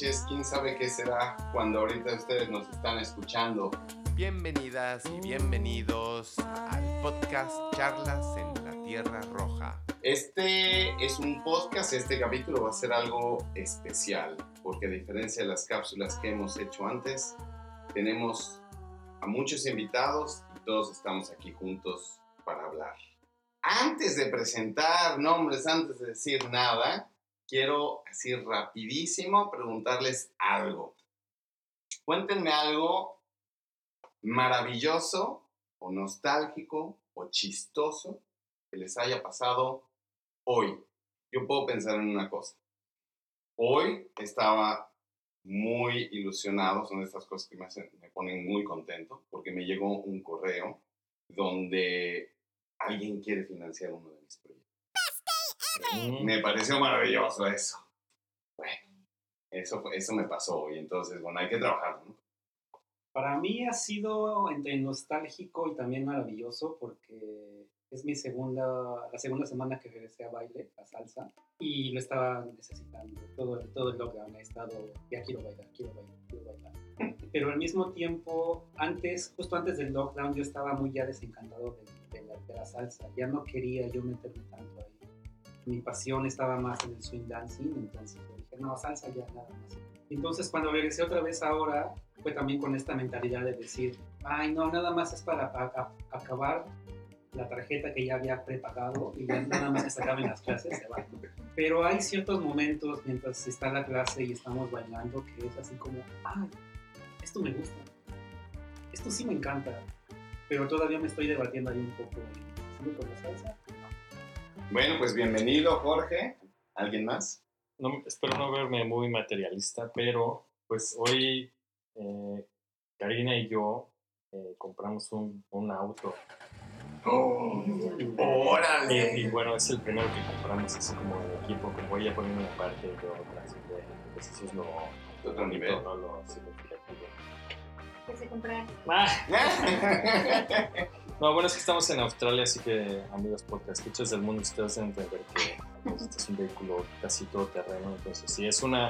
noches, quién sabe qué será cuando ahorita ustedes nos están escuchando. Bienvenidas y bienvenidos al podcast Charlas en la Tierra Roja. Este es un podcast, este capítulo va a ser algo especial, porque a diferencia de las cápsulas que hemos hecho antes, tenemos a muchos invitados y todos estamos aquí juntos para hablar. Antes de presentar nombres, antes de decir nada, quiero así rapidísimo preguntarles algo. Cuéntenme algo maravilloso o nostálgico o chistoso que les haya pasado hoy. Yo puedo pensar en una cosa. Hoy estaba muy ilusionado, son estas cosas que me, me ponen muy contento, porque me llegó un correo donde alguien quiere financiar uno de mis proyectos. Me pareció maravilloso eso. Bueno, eso, eso me pasó y entonces, bueno, hay que trabajar, ¿no? Para mí ha sido entre nostálgico y también maravilloso porque es mi segunda, la segunda semana que regresé a baile, a salsa, y lo estaba necesitando. Todo, todo el lockdown he estado, ya quiero bailar, quiero bailar, quiero bailar. Pero al mismo tiempo, antes, justo antes del lockdown, yo estaba muy ya desencantado de, de la, de la salsa. Ya no quería yo meterme tanto ahí. Mi pasión estaba más en el swing dancing, entonces dije, no, salsa ya nada más. Entonces cuando regresé otra vez ahora, fue también con esta mentalidad de decir, ay, no, nada más es para acabar la tarjeta que ya había prepagado y nada más que se acaben las clases, se va. Pero hay ciertos momentos mientras está la clase y estamos bailando que es así como, ay, esto me gusta, esto sí me encanta, pero todavía me estoy debatiendo ahí un poco. ¿Sigo con la salsa? Bueno, pues bienvenido, Jorge. ¿Alguien más? no, espero no verme muy materialista, pero pues hoy eh, Karina y yo eh, compramos un, un auto. ¡Oh! Y, ¡Órale! y bueno, es el primero que compramos así como de equipo, que voy a poner una parte y yo otra, así que pues eso es lo Otro nivel. no lo significativo. que se compraron. Ah, No, bueno, es que estamos en Australia, así que amigos podcast escuchas del mundo, ustedes deben entender que pues, este es un vehículo casi todo terreno, entonces sí, es una,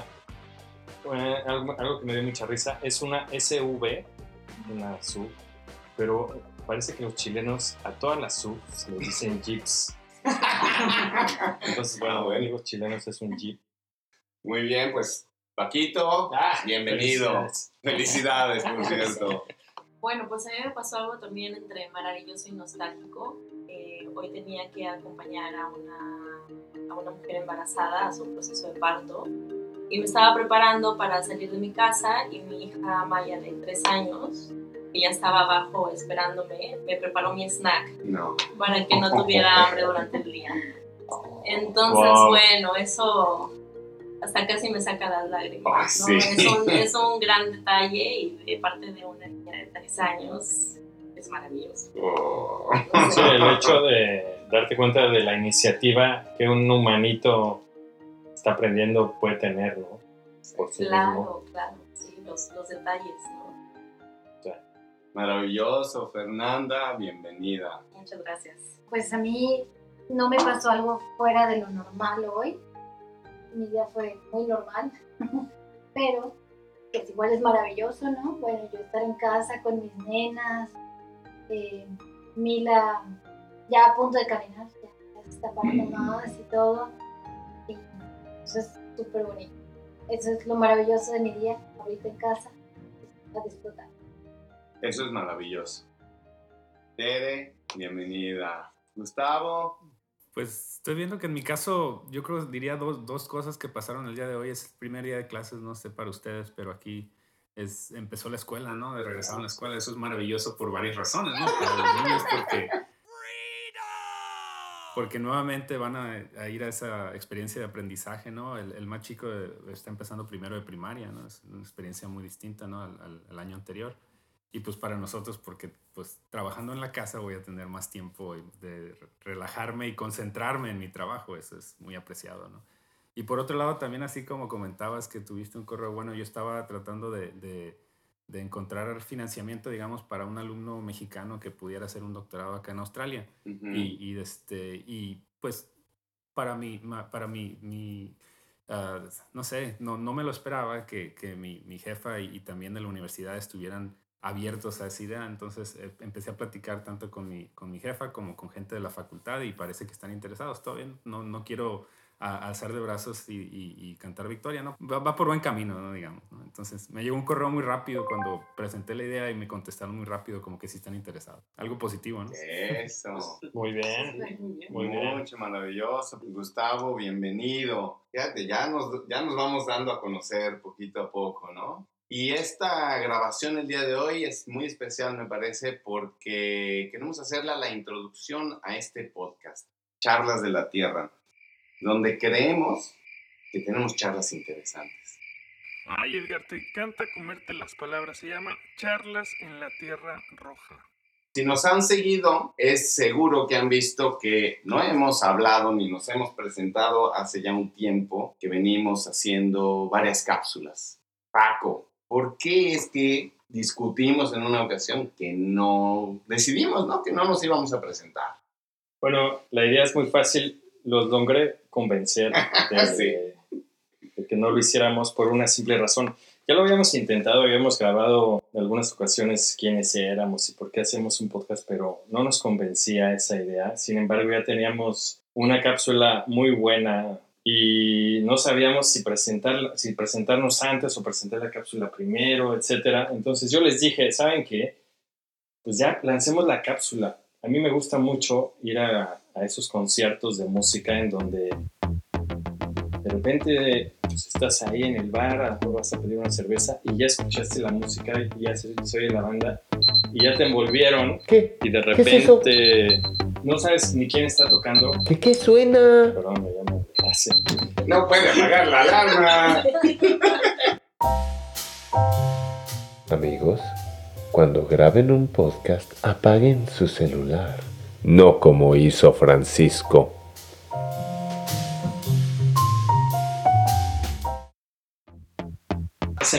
eh, algo, algo que me dio mucha risa, es una SUV, una SUV, pero parece que los chilenos a todas las SUVs les dicen Jeeps. Entonces, bueno, Ah, bueno. amigos chilenos es un Jeep. Muy bien, pues, Paquito, Ah, bienvenido. felicidades. Felicidades, por cierto. Bueno, pues a mí me pasó algo también entre maravilloso y nostálgico. Eh, hoy tenía que acompañar a una, a una mujer embarazada a su proceso de parto y me estaba preparando para salir de mi casa y mi hija Maya de tres años, que ya estaba abajo esperándome, me preparó mi snack No. para que no tuviera hambre durante el día. Entonces, Wow. bueno, eso hasta casi me saca las lágrimas. Sí. es, un, es un gran detalle y de parte de una niña de tres años es maravilloso. Oh. Sí, el hecho de darte cuenta de la iniciativa que un humanito está aprendiendo puede tener, ¿no? Por sí mismo. Claro, claro, sí, los, los detalles, ¿no? Maravilloso, Fernanda, bienvenida. Muchas gracias. Pues a mí no me pasó algo fuera de lo normal hoy. Mi día fue muy normal, pero pues igual es maravilloso, ¿no? Bueno, yo estar en casa con mis nenas, eh, Mila ya a punto de caminar, ya, ya está más y todo. Y eso es súper bonito. Eso es lo maravilloso de mi día, ahorita en casa, a disfrutar. Eso es maravilloso. Tere, bienvenida. Gustavo, Pues estoy viendo que en mi caso, yo creo diría dos, dos cosas que pasaron el día de hoy. Es el primer día de clases, no sé para ustedes, pero aquí es, empezó la escuela, ¿no? De regresar a la escuela. Eso es maravilloso por varias razones, ¿no? Para los niños, porque, porque nuevamente van a, ir a esa experiencia de aprendizaje, ¿no? El, el más chico eh, está empezando primero de primaria, ¿no? Es una experiencia muy distinta, ¿no? Al año anterior. Y pues para nosotros, porque pues trabajando en la casa voy a tener más tiempo de relajarme y concentrarme en mi trabajo, eso es muy apreciado, ¿no? Y por otro lado, también así como comentabas que tuviste un correo, bueno, yo estaba tratando de, de, de encontrar financiamiento, digamos, para un alumno mexicano que pudiera hacer un doctorado acá en Australia. Ujú. Y, y, este, y pues para mi, para mi, mi ah, no sé, no, no me lo esperaba que, que mi, mi jefa y, y también de la universidad estuvieran abiertos a esa idea. Entonces eh, empecé a platicar tanto con mi, con mi jefa como con gente de la facultad y parece que están interesados. Todo bien, no, no quiero a, alzar de brazos y, y- y cantar victoria, ¿no? Va, va por buen camino, ¿no? digamos. ¿no? Entonces me llegó un correo muy rápido cuando presenté la idea y me contestaron muy rápido como que sí están interesados. Algo positivo, ¿no? Eso. Muy bien. Muy bien. Muy bien. Mucho maravilloso. Gustavo, bienvenido. Fíjate, ya nos, ya nos vamos dando a conocer poquito a poco, ¿no? Y esta grabación el día de hoy es muy especial, me parece, porque queremos hacerla la introducción a este podcast, Charlas de la Tierra, donde creemos que tenemos charlas interesantes. Ay, Edgar, te encanta comerte las palabras. Se llama Charlas en la Tierra Roja. Si nos han seguido, es seguro que han visto que no hemos hablado ni nos hemos presentado hace ya un tiempo que venimos haciendo varias cápsulas. Paco, ¿por qué es que discutimos en una ocasión que no decidimos, ¿no? Que no nos íbamos a presentar. Bueno, la idea es muy fácil. Los logré convencer de, Sí. de que no lo hiciéramos por una simple razón. Ya lo habíamos intentado, habíamos grabado en algunas ocasiones quiénes éramos y por qué hacemos un podcast, pero no nos convencía esa idea. Sin embargo, ya teníamos una cápsula muy buena y no sabíamos si, presentar, si presentarnos antes o presentar la cápsula primero, etcétera. Entonces yo les dije, ¿saben qué? Pues ya lancemos la cápsula. A mí me gusta mucho ir a, a esos conciertos de música en donde de repente pues, estás ahí en el bar, a lo mejor vas a pedir una cerveza y ya escuchaste la música y ya se, se oye la banda y ya te envolvieron ¿Qué? y de ¿Qué es eso? No sabes ni quién está tocando. ¿Qué, qué suena? Perdón, me llamo. No puede apagar la alarma. Amigos, cuando graben un podcast, apaguen su celular. No como hizo Francisco.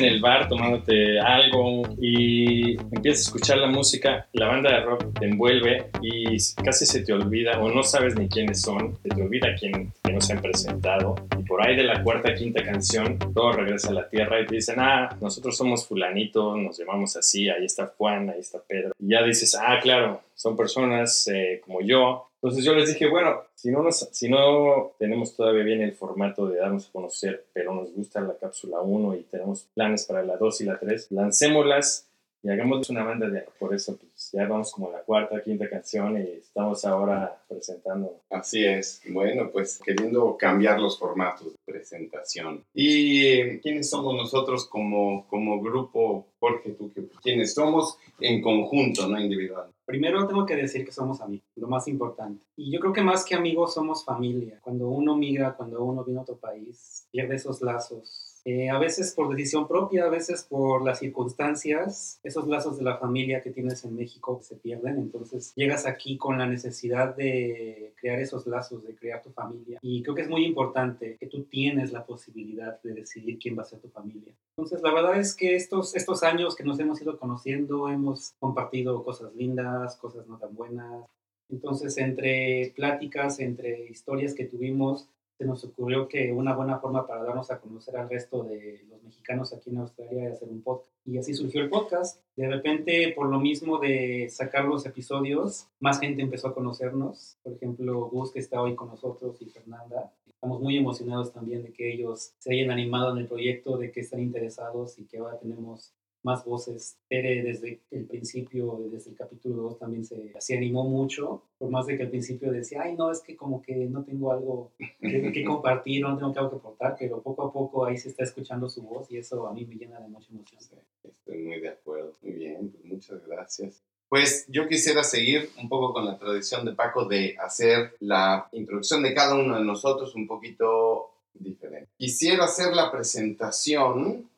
En el bar tomándote algo y empiezas a escuchar la música, la banda de rock te envuelve y casi se te olvida o no sabes ni quiénes son, se te olvida quién, que nos han presentado y por ahí de la cuarta, quinta canción todo regresa a la tierra y te dicen, ah, nosotros somos fulanito, nos llamamos así, ahí está Juan, ahí está Pedro. Y ya dices, ah, claro, son personas eh, como yo. Entonces yo les dije, bueno, si no, nos, si no tenemos todavía bien el formato de darnos a conocer, pero nos gusta la cápsula 1 y tenemos planes para la 2 y la 3, lancémoslas y hagamos una banda de... Por eso pues, ya vamos como a la cuarta, quinta canción y estamos ahora presentando. Así es. Bueno, pues queriendo cambiar los formatos de presentación. ¿Y quiénes somos nosotros como, como grupo, Jorge, tú? ¿Quiénes somos en conjunto, no individual? Primero tengo que decir que somos amigos, lo más importante. Y yo creo que más que amigos somos familia. Cuando uno migra, cuando uno viene a otro país, pierde esos lazos. Eh, a veces por decisión propia, a veces por las circunstancias, esos lazos de la familia que tienes en México se pierden. Entonces llegas aquí con la necesidad de crear esos lazos, de crear tu familia. Y creo que es muy importante que tú tienes la posibilidad de decidir quién va a ser tu familia. Entonces, la verdad es que estos, estos años que nos hemos ido conociendo, hemos compartido cosas lindas, cosas no tan buenas. Entonces, entre pláticas, entre historias que tuvimos, se nos ocurrió que una buena forma para darnos a conocer al resto de los mexicanos aquí en Australia era hacer un podcast. Y así surgió el podcast. De repente, por lo mismo de sacar los episodios, más gente empezó a conocernos. Por ejemplo, Gus, que está hoy con nosotros, y Fernanda. Estamos muy emocionados también de que ellos se hayan animado en el proyecto, de que están interesados y que ahora tenemos más voces. Tere desde el principio, desde el capítulo 2 también se, se animó mucho, por más de que al principio decía, ay no, es que como que no tengo algo que, que compartir, no tengo algo que aportar, pero poco a poco ahí se está escuchando su voz y eso a mí me llena de mucha emoción. Estoy muy de acuerdo. Muy bien, pues muchas gracias. Pues yo quisiera seguir un poco con la tradición de Paco de hacer la introducción de cada uno de nosotros un poquito diferente. Quisiera hacer la presentación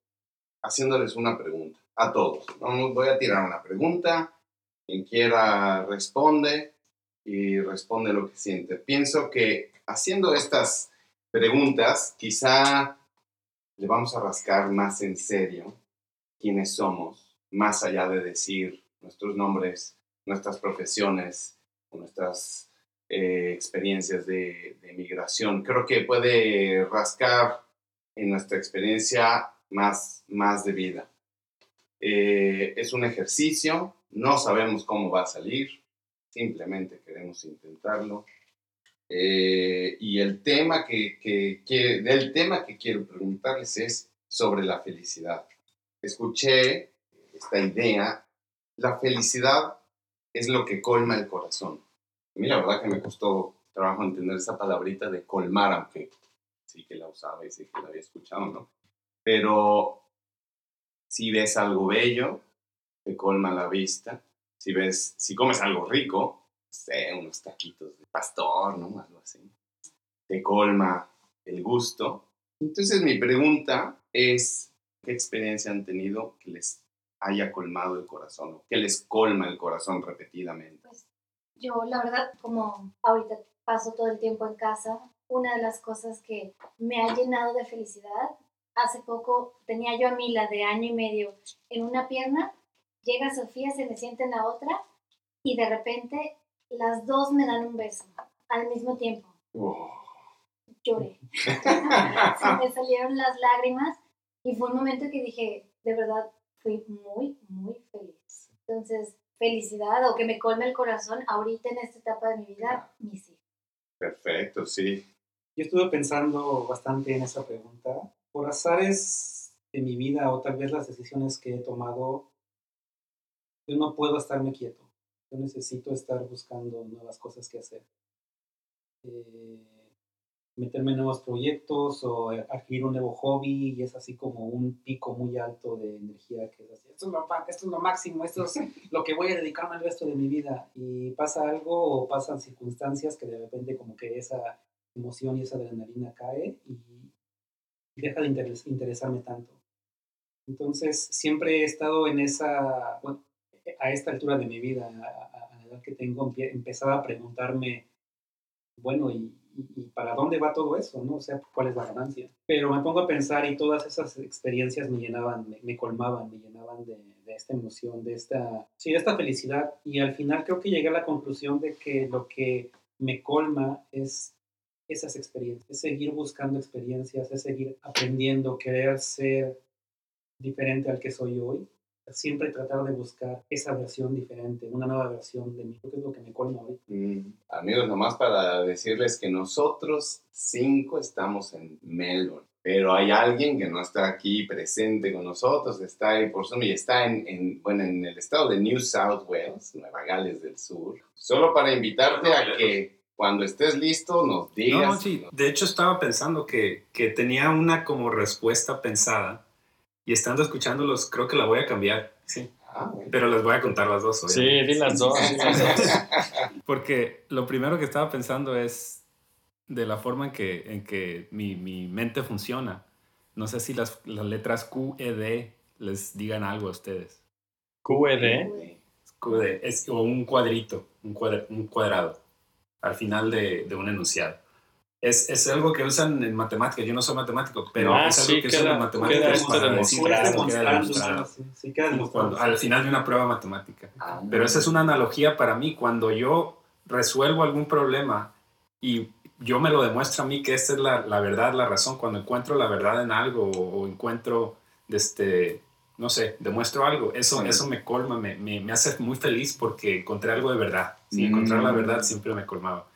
haciéndoles una pregunta a todos. Voy a tirar una pregunta. Quien quiera responde y responde lo que siente. Pienso que haciendo estas preguntas, quizá le vamos a rascar más en serio quiénes somos, más allá de decir nuestros nombres, nuestras profesiones, nuestras eh, experiencias de migración. Creo que puede rascar en nuestra experiencia más, más de vida. Eh, es un ejercicio, no sabemos cómo va a salir, simplemente queremos intentarlo. Eh, y el tema que, que, que- del tema que quiero preguntarles es sobre la felicidad. Escuché esta idea, la felicidad es lo que colma el corazón. A mí la verdad que me costó trabajo entender esa palabrita de colmar, aunque sí que la usaba y sí que la había escuchado, ¿no? Pero si ves algo bello, te colma la vista. Si ves, si comes algo rico, sé, unos taquitos de pastor, ¿no? Algo así. Te colma el gusto. Entonces mi pregunta es, ¿qué experiencia han tenido que les haya colmado el corazón o que les colma el corazón repetidamente? Pues yo, la verdad, como ahorita paso todo el tiempo en casa, una de las cosas que me ha llenado de felicidad, hace poco tenía yo a Mila de año y medio en una pierna, llega Sofía, se me sienta en la otra y de repente las dos me dan un beso al mismo tiempo. Oh, Lloré. se me salieron las lágrimas y fue un momento que dije, de verdad, fui muy, muy feliz. Entonces, felicidad o que me colme el corazón ahorita en esta etapa de mi vida, mis hijos. perfecto, sí. Yo estuve pensando bastante en esa pregunta. Por azares de mi vida o tal vez las decisiones que he tomado, yo no puedo estarme quieto. Yo necesito estar buscando nuevas cosas que hacer. Eh, meterme en nuevos proyectos o adquirir un nuevo hobby y es así como un pico muy alto de energía que es así, esto es lo, esto es lo máximo, esto es lo que voy a dedicarme el resto de mi vida y pasa algo o pasan circunstancias que de repente como que esa emoción y esa adrenalina cae y deja de interes- interesarme tanto. Entonces, siempre he estado en esa, bueno, a esta altura de mi vida, a, la edad que tengo, empezaba a preguntarme, bueno, ¿y, y- y para dónde va todo eso? ¿no? O sea, ¿cuál es la ganancia? Pero me pongo a pensar y todas esas experiencias me llenaban, me, me colmaban, me llenaban de, de esta emoción, de esta, sí, de esta felicidad. Y al final creo que llegué a la conclusión de que lo que me colma es esas experiencias, es seguir buscando experiencias, es seguir aprendiendo, querer ser diferente al que soy hoy, siempre tratar de buscar esa versión diferente, una nueva versión de mí, creo que es lo que me colma hoy. Mm, Amigos, nomás para decirles que nosotros cinco estamos en Melbourne, pero hay alguien que no está aquí presente con nosotros, está ahí por Zoom y está en, en, bueno, en el estado de New South Wales, Nueva Gales del Sur, solo para invitarte a que cuando estés listo nos digas. No, no, sí. De hecho, estaba pensando que, que tenía una como respuesta pensada y estando escuchándolos, creo que la voy a cambiar. Sí. Ah, bueno. Pero les voy a contar las dos. Sí, obviamente. di las dos. di las dos. Porque lo primero que estaba pensando es de la forma en que, en que mi, mi mente funciona. No sé si las, las letras Q, E, D les digan algo a ustedes. QED. QD, es o un cuadrito, un, cuadra- un cuadrado, al final de, de un enunciado. Es, es algo que usan en matemáticas. Yo no soy matemático, pero Ah, es algo sí, que queda- usan en matemáticas para decir sí, al final de una prueba matemática. Ah, Pero esa es una analogía para mí. Cuando yo resuelvo algún problema y yo me lo demuestro a mí que esta es la, la verdad, la razón, cuando encuentro la verdad en algo o, o encuentro, este, no sé, demuestro algo, eso, Sí. eso me colma, me, me, me hace muy feliz porque encontré algo de verdad. Sí, Mm. encontrar la verdad siempre me colmaba.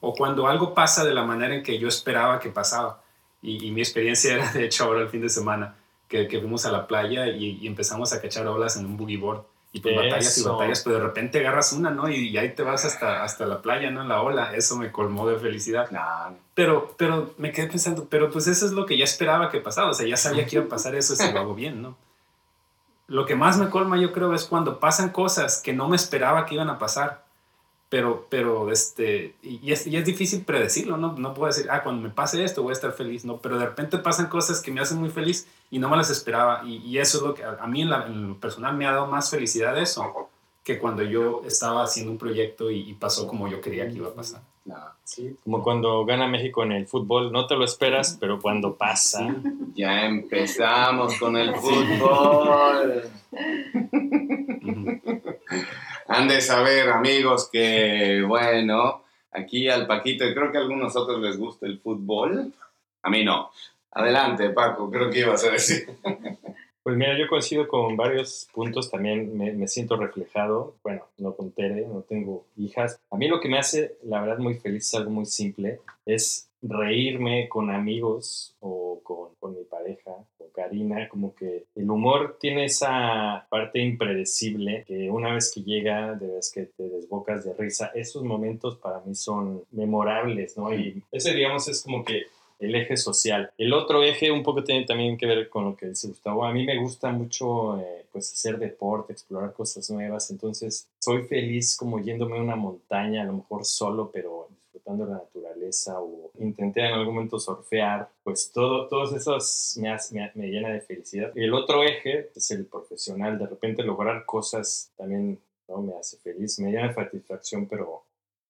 O cuando algo pasa de la manera en que yo esperaba que pasaba. Y, y mi experiencia era, de hecho, ahora el fin de semana, que, que fuimos a la playa y, y empezamos a cachar olas en un boogie board. Y pues batallas y batallas, pero de repente agarras una, ¿no? Y, y ahí te vas hasta, hasta la playa, ¿no? En la ola. Eso me colmó de felicidad. Pero, pero me quedé pensando, pero pues eso es lo que ya esperaba que pasara. O sea, ya sabía que iba a pasar eso si lo hago bien, ¿no? Lo que más me colma, yo creo, es cuando pasan cosas que no me esperaba que iban a pasar. Pero, pero, este, y es, y es difícil predecirlo, ¿no? No puedo decir, ah, cuando me pase esto voy a estar feliz, ¿no? Pero de repente pasan cosas que me hacen muy feliz y no me las esperaba. Y, y eso es lo que a mí en, la- en lo personal me ha dado más felicidad eso que cuando yo estaba haciendo un proyecto y, y pasó como yo creía que iba a pasar. no. Sí. Como cuando gana México en el fútbol, no te lo esperas, pero cuando pasa. Ya empezamos con el fútbol. Han de saber, amigos, que bueno, aquí al Paquito, y creo que a algunos otros les gusta el fútbol. A mí no. Adelante, Paco, creo que ibas a decir. Pues mira, yo coincido con varios puntos, también me, me siento reflejado. Bueno, no con Tere, no tengo hijas. A mí lo que me hace, la verdad, muy feliz es algo muy simple, es reírme con amigos o con, con mi pareja, con Karina, como que el humor tiene esa parte impredecible que una vez que llega, de vez que te desbocas de risa, esos momentos para mí son memorables, ¿no? Y ese, digamos, es como que el eje social. El otro eje un poco tiene también que ver con lo que dice Gustavo. A mí me gusta mucho eh, pues hacer deporte, explorar cosas nuevas, entonces soy feliz como yéndome a una montaña, a lo mejor solo, pero disfrutando la naturaleza o intenté en algún momento surfear, pues todo, todos esos me, me, me llena de felicidad. El otro eje es el profesional, de repente lograr cosas también ¿no? me hace feliz, me llena de satisfacción, pero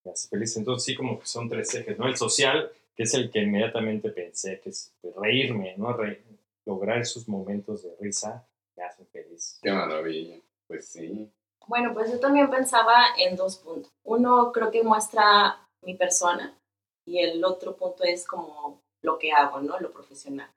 me hace feliz. Entonces sí, como que son tres ejes, ¿no? El social, que es el que inmediatamente pensé, que es pues, reírme, ¿no? Re- lograr esos momentos de risa me hacen feliz. Qué maravilla. Pues sí. Bueno, pues yo también pensaba en dos puntos. Uno creo que muestra mi persona y el otro punto es como lo que hago, ¿no? Lo profesional.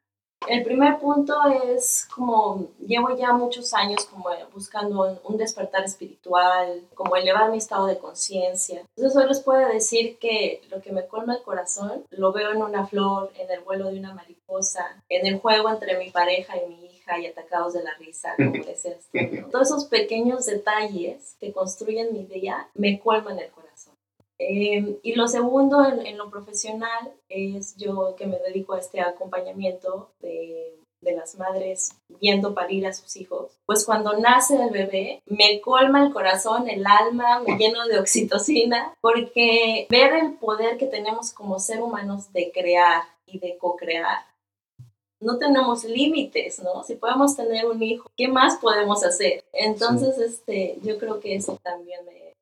El primer punto es como llevo ya muchos años como buscando un- despertar espiritual, como elevar mi estado de conciencia. Entonces hoy les puedo decir que lo que me colma el corazón lo veo en una flor, en el vuelo de una mariposa, en el juego entre mi pareja y mi hija y atacados de la risa, como decías. Todos esos pequeños detalles que construyen mi día me colman el corazón. Eh, y lo segundo, en, en lo profesional, es yo que me dedico a este acompañamiento de, de las madres viendo parir a sus hijos. Pues cuando nace el bebé, me colma el corazón, el alma, me lleno de oxitocina, porque ver el poder que tenemos como ser humanos de crear y de co-crear no tenemos límites, ¿no? Si podemos tener un hijo, ¿qué más podemos hacer? Entonces, este, yo creo que eso también me...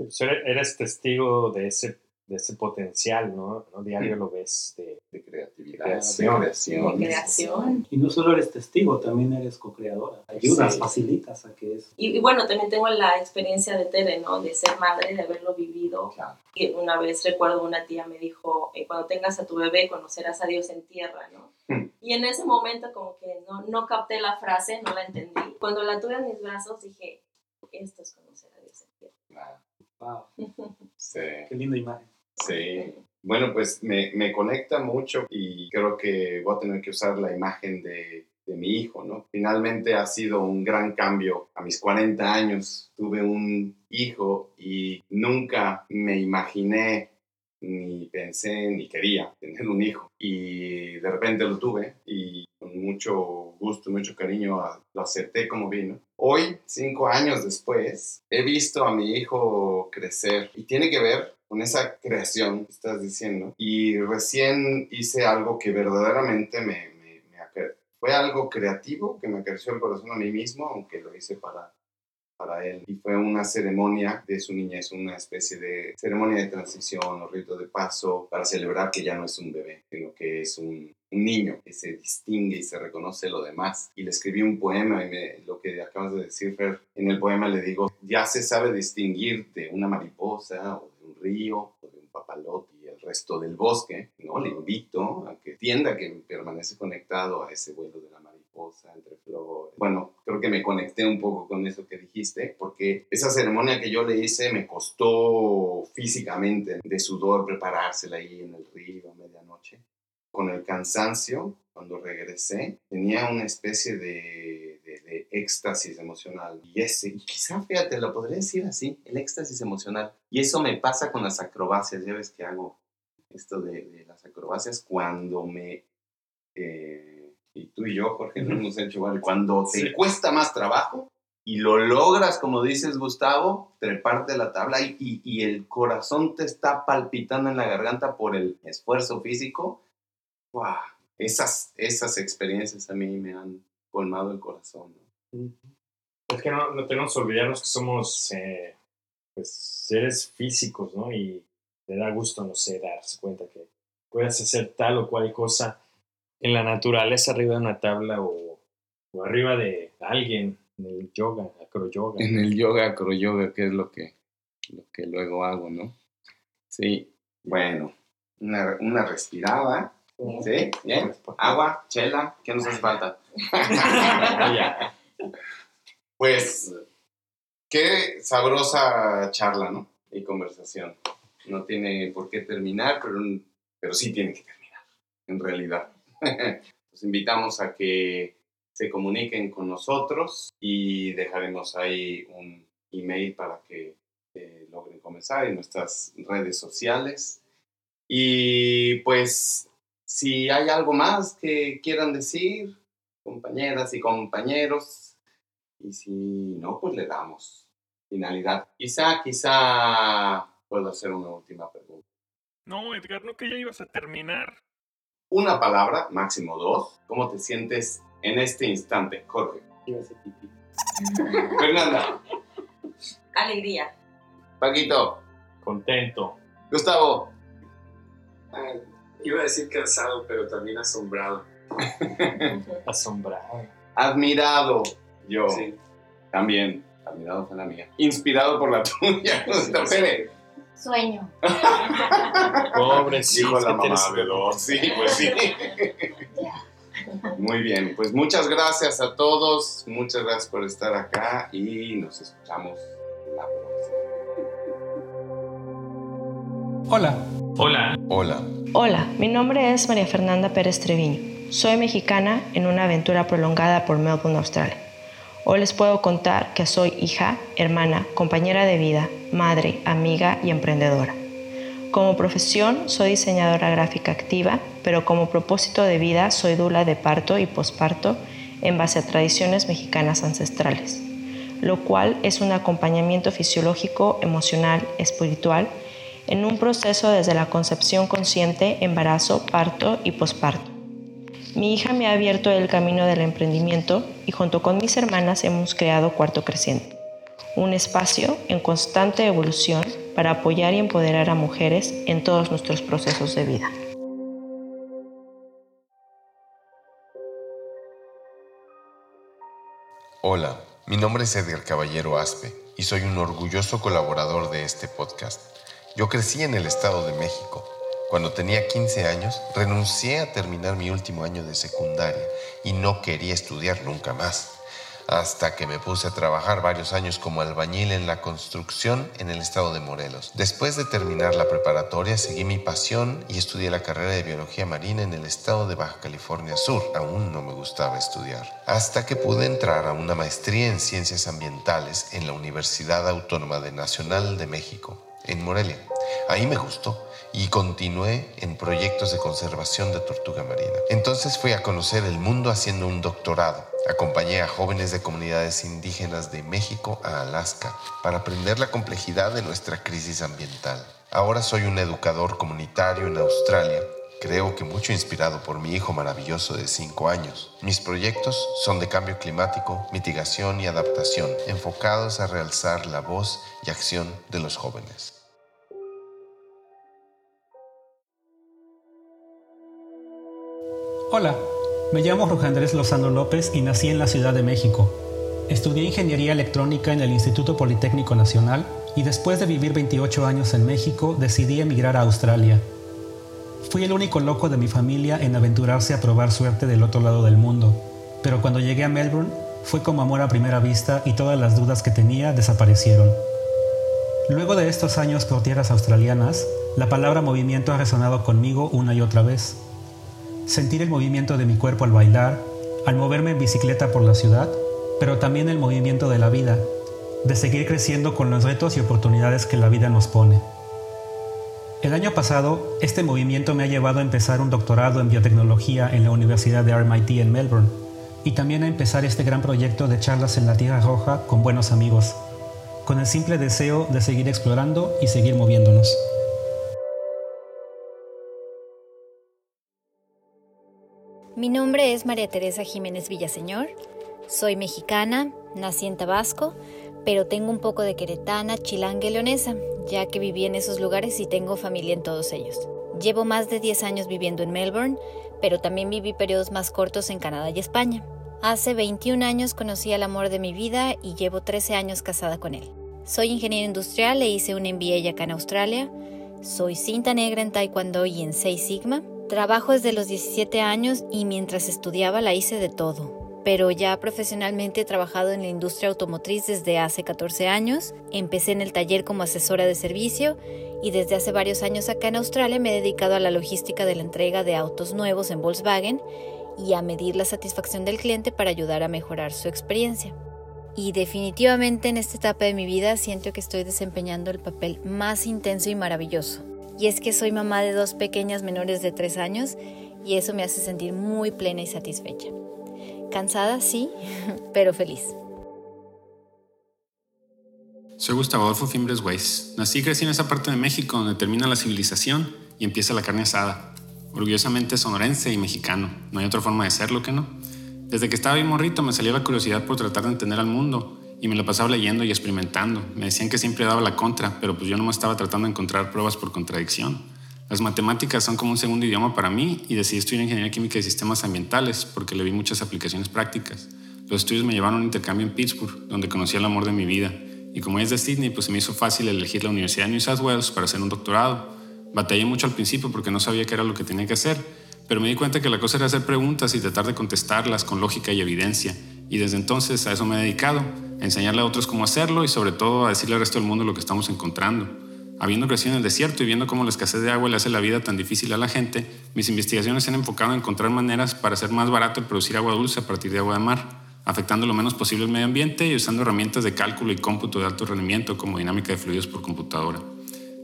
Eres testigo de ese, de ese potencial, ¿no? ¿no? Diario lo ves de, De creatividad, Creación. de creación. de creación. Y no solo eres testigo, también eres co-creadora. Ayudas, Sí. facilitas a que eso. Y, y bueno, también tengo la experiencia de Tere, ¿no? De ser madre, de haberlo vivido. Claro. Y una vez recuerdo una tía me dijo, eh, cuando tengas a tu bebé conocerás a Dios en tierra, ¿no? Hmm. Y en ese momento como que no, no capté la frase, no la entendí. Cuando la tuve en mis brazos dije, esto es conocer a Dios en tierra. Ah, Wow, sí. qué linda imagen. Sí. Bueno, pues me, me conecta mucho y creo que voy a tener que usar la imagen de, de mi hijo, ¿no? Finalmente ha sido un gran cambio. A mis 40 años tuve un hijo y nunca me imaginé ni pensé ni quería tener un hijo. Y de repente lo tuve y con mucho gusto, mucho cariño lo acepté como vino. Hoy, cinco años después, he visto a mi hijo crecer y tiene que ver con esa creación estás diciendo. Y recién hice algo que verdaderamente me, me, me fue algo creativo que me acreció el corazón a mí mismo, aunque lo hice para, para él. Y fue una ceremonia de su niñez, una especie de ceremonia de transición o rito de paso para celebrar que ya no es un bebé, sino que es un, niño que se distingue y se reconoce lo demás. Y le escribí un poema y me- lo que acabas de decir, Fer, en el poema le digo, ya se sabe distinguir de una mariposa o río de un papalote y el resto del bosque, ¿no? Le invito a que entienda que permanece conectado a ese vuelo de la mariposa entre flores. Bueno, creo que me conecté un poco con eso que dijiste, porque esa ceremonia que yo le hice me costó físicamente de sudor preparársela ahí en el río a medianoche. Con el cansancio, cuando regresé, tenía una especie de, de- de éxtasis emocional. Y ese, y quizá, fíjate, lo podría decir así, el éxtasis emocional. Y eso me pasa con las acrobacias, ya ves que hago esto de, de las acrobacias cuando me... eh, y tú y yo, Jorge, lo hemos hecho igual. Cuando te Sí. cuesta más trabajo y lo logras, como dices Gustavo, treparte la tabla y, y, y el corazón te está palpitando en la garganta por el esfuerzo físico, Esas, esas experiencias a mí me han colmado el corazón. ¿no? Es que no, no tenemos que olvidarnos que somos eh, pues, seres físicos, ¿no? Y te da gusto, no sé, darse cuenta que puedes hacer tal o cual cosa en la naturaleza, arriba de una tabla o, o arriba de alguien, en el yoga, acroyoga. En el yoga, acroyoga, que es lo que, lo que luego hago, ¿no? Sí, bueno, una, una respirada ¿Sí? ¿Bien? ¿Agua? ¿Chela? ¿Qué nos hace falta? Pues, qué sabrosa charla, ¿no? Y conversación. No tiene por qué terminar, pero, pero sí tiene que terminar, en realidad. Los invitamos a que se comuniquen con nosotros y dejaremos ahí un email para que eh, logren comenzar en nuestras redes sociales. Y pues, si hay algo más que quieran decir, compañeras y compañeros, y si no, pues le damos finalidad. Quizá, quizá puedo hacer una última pregunta. No, Edgar, no que ya ibas a terminar. Una palabra, máximo dos. ¿Cómo te sientes en este instante, Jorge? Fernanda, Alegría. Paquito, Contento. Gustavo, Ah, iba a decir cansado, pero también asombrado. Asombrado. admirado. Yo Sí. también. Admirado fue la mía. Inspirado por la tuya. Pele. Sueño. Pobre, sí. Dijo la mamá dos. Sí, pues sí. Muy bien, pues muchas gracias a todos. Muchas gracias por estar acá y nos escuchamos la próxima. Hola, Hola. Hola. Hola, mi nombre es María Fernanda Pérez Treviño. Soy mexicana en una aventura prolongada por Melbourne, Australia. Hoy les puedo contar que soy hija, hermana, compañera de vida, madre, amiga y emprendedora. Como profesión soy diseñadora gráfica activa, pero como propósito de vida soy dula de parto y posparto en base a tradiciones mexicanas ancestrales, lo cual es un acompañamiento fisiológico, emocional, espiritual en un proceso desde la concepción consciente, embarazo, parto y posparto. Mi hija me ha abierto el camino del emprendimiento y junto con mis hermanas hemos creado Cuarto Creciente, un espacio en constante evolución para apoyar y empoderar a mujeres en todos nuestros procesos de vida. Hola, mi nombre es Edgar Caballero Aspe y soy un orgulloso colaborador de este podcast. Yo crecí en el Estado de México. Cuando tenía 15 años, renuncié a terminar mi último año de secundaria y no quería estudiar nunca más. Hasta que me puse a trabajar varios años como albañil en la construcción en el estado de Morelos. Después de terminar la preparatoria, seguí mi pasión y estudié la carrera de biología marina en el estado de Baja California Sur. Aún no me gustaba estudiar. Hasta que pude entrar a una maestría en ciencias ambientales en la Universidad Autónoma de Nacional de México, en Morelia. Ahí me gustó y continué en proyectos de conservación de tortuga marina. Entonces fui a conocer el mundo haciendo un doctorado. Acompañé a jóvenes de comunidades indígenas de México a Alaska para aprender la complejidad de nuestra crisis ambiental. Ahora soy un educador comunitario en Australia. Creo que mucho inspirado por mi hijo maravilloso de 5 años. Mis proyectos son de cambio climático, mitigación y adaptación, enfocados a realzar la voz y acción de los jóvenes. Hola. Me llamo Jorge Andrés Lozano López y nací en la Ciudad de México. Estudié ingeniería electrónica en el Instituto Politécnico Nacional y después de vivir 28 años en México decidí emigrar a Australia. Fui el único loco de mi familia en aventurarse a probar suerte del otro lado del mundo, pero cuando llegué a Melbourne fue como amor a primera vista y todas las dudas que tenía desaparecieron. Luego de estos años por tierras australianas, la palabra movimiento ha resonado conmigo una y otra vez. Sentir el movimiento de mi cuerpo al bailar, al moverme en bicicleta por la ciudad, pero también el movimiento de la vida, de seguir creciendo con los retos y oportunidades que la vida nos pone. El año pasado, este movimiento me ha llevado a empezar un doctorado en biotecnología en la Universidad de RMIT en Melbourne y también a empezar este gran proyecto de charlas en la Tierra Roja con buenos amigos, con el simple deseo de seguir explorando y seguir moviéndonos. Mi nombre es María Teresa Jiménez Villaseñor. Soy mexicana, nací en Tabasco, pero tengo un poco de queretana, chilanga y leonesa, ya que viví en esos lugares y tengo familia en todos ellos. Llevo más de 10 años viviendo en Melbourne, pero también viví periodos más cortos en Canadá y España. Hace 21 años conocí al amor de mi vida y llevo 13 años casada con él. Soy ingeniero industrial e hice un MBA acá en Australia. Soy cinta negra en Taekwondo y en 6 Sigma. Trabajo desde los 17 años y mientras estudiaba la hice de todo, pero ya profesionalmente he trabajado en la industria automotriz desde hace 14 años, empecé en el taller como asesora de servicio y desde hace varios años acá en Australia me he dedicado a la logística de la entrega de autos nuevos en Volkswagen y a medir la satisfacción del cliente para ayudar a mejorar su experiencia. Y definitivamente en esta etapa de mi vida siento que estoy desempeñando el papel más intenso y maravilloso y es que soy mamá de dos pequeñas menores de tres años y eso me hace sentir muy plena y satisfecha. Cansada, sí, pero feliz. Soy Gustavo Adolfo Fimbres Weiss. Nací y crecí en esa parte de México donde termina la civilización y empieza la carne asada. Orgullosamente sonorense y mexicano. No hay otra forma de serlo que no. Desde que estaba bien morrito me salía la curiosidad por tratar de entender al mundo y me lo pasaba leyendo y experimentando. Me decían que siempre daba la contra, pero pues yo no me estaba tratando de encontrar pruebas por contradicción. Las matemáticas son como un segundo idioma para mí y decidí estudiar ingeniería química y sistemas ambientales porque le vi muchas aplicaciones prácticas. Los estudios me llevaron a un intercambio en Pittsburgh, donde conocí el amor de mi vida. Y como es de Sydney, pues se me hizo fácil elegir la Universidad de New South Wales para hacer un doctorado. Batallé mucho al principio porque no sabía qué era lo que tenía que hacer, pero me di cuenta que la cosa era hacer preguntas y tratar de contestarlas con lógica y evidencia. Y desde entonces a eso me he dedicado enseñarle a otros cómo hacerlo y sobre todo a decirle al resto del mundo lo que estamos encontrando. Habiendo crecido en el desierto y viendo cómo la escasez de agua le hace la vida tan difícil a la gente, mis investigaciones se han enfocado en encontrar maneras para hacer más barato el producir agua dulce a partir de agua de mar, afectando lo menos posible el medio ambiente y usando herramientas de cálculo y cómputo de alto rendimiento como dinámica de fluidos por computadora.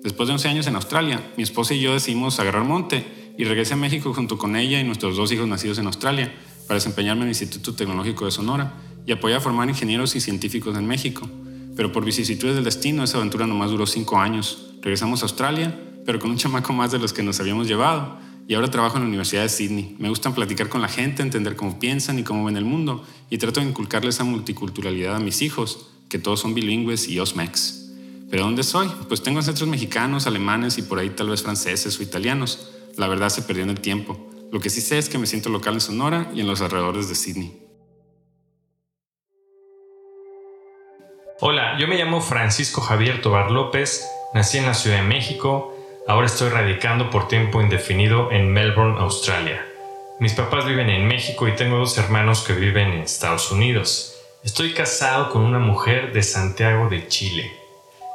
Después de 11 años en Australia, mi esposa y yo decidimos agarrar monte y regresé a México junto con ella y nuestros dos hijos nacidos en Australia para desempeñarme en el Instituto Tecnológico de Sonora y apoyé a formar ingenieros y científicos en México. Pero por vicisitudes del destino, esa aventura nomás duró cinco años. Regresamos a Australia, pero con un chamaco más de los que nos habíamos llevado. Y ahora trabajo en la Universidad de Sydney. Me gusta platicar con la gente, entender cómo piensan y cómo ven el mundo. Y trato de inculcarle esa multiculturalidad a mis hijos, que todos son bilingües y osmex. ¿Pero dónde soy? Pues tengo ancestros mexicanos, alemanes y por ahí tal vez franceses o italianos. La verdad se perdió en el tiempo. Lo que sí sé es que me siento local en Sonora y en los alrededores de Sydney. Hola, yo me llamo Francisco Javier Tobar López, nací en la Ciudad de México, ahora estoy radicando por tiempo indefinido en Melbourne, Australia. Mis papás viven en México y tengo dos hermanos que viven en Estados Unidos. Estoy casado con una mujer de Santiago de Chile.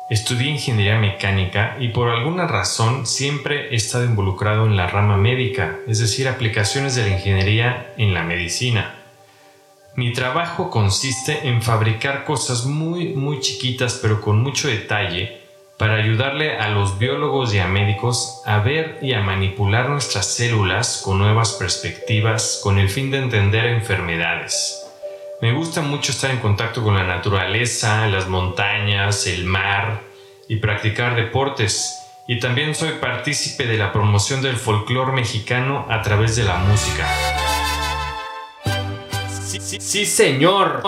Estudié ingeniería mecánica y por alguna razón siempre he estado involucrado en la rama médica, es decir, aplicaciones de la ingeniería en la medicina. Mi trabajo consiste en fabricar cosas muy muy chiquitas pero con mucho detalle para ayudarle a los biólogos y a médicos a ver y a manipular nuestras células con nuevas perspectivas con el fin de entender enfermedades. Me gusta mucho estar en contacto con la naturaleza, las montañas, el mar y practicar deportes. Y también soy partícipe de la promoción del folclore mexicano a través de la música. Sí, señor.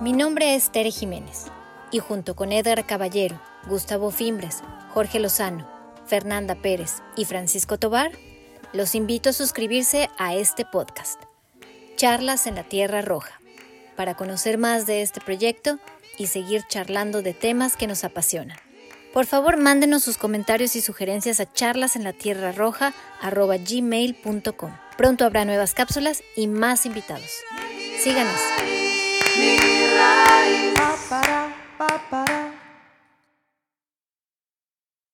Mi nombre es Tere Jiménez y junto con Edgar Caballero, Gustavo Fimbres, Jorge Lozano, Fernanda Pérez y Francisco Tobar, los invito a suscribirse a este podcast, Charlas en la Tierra Roja, para conocer más de este proyecto y seguir charlando de temas que nos apasionan. Por favor, mándenos sus comentarios y sugerencias a charlas en Pronto habrá nuevas cápsulas y más invitados. Síganos.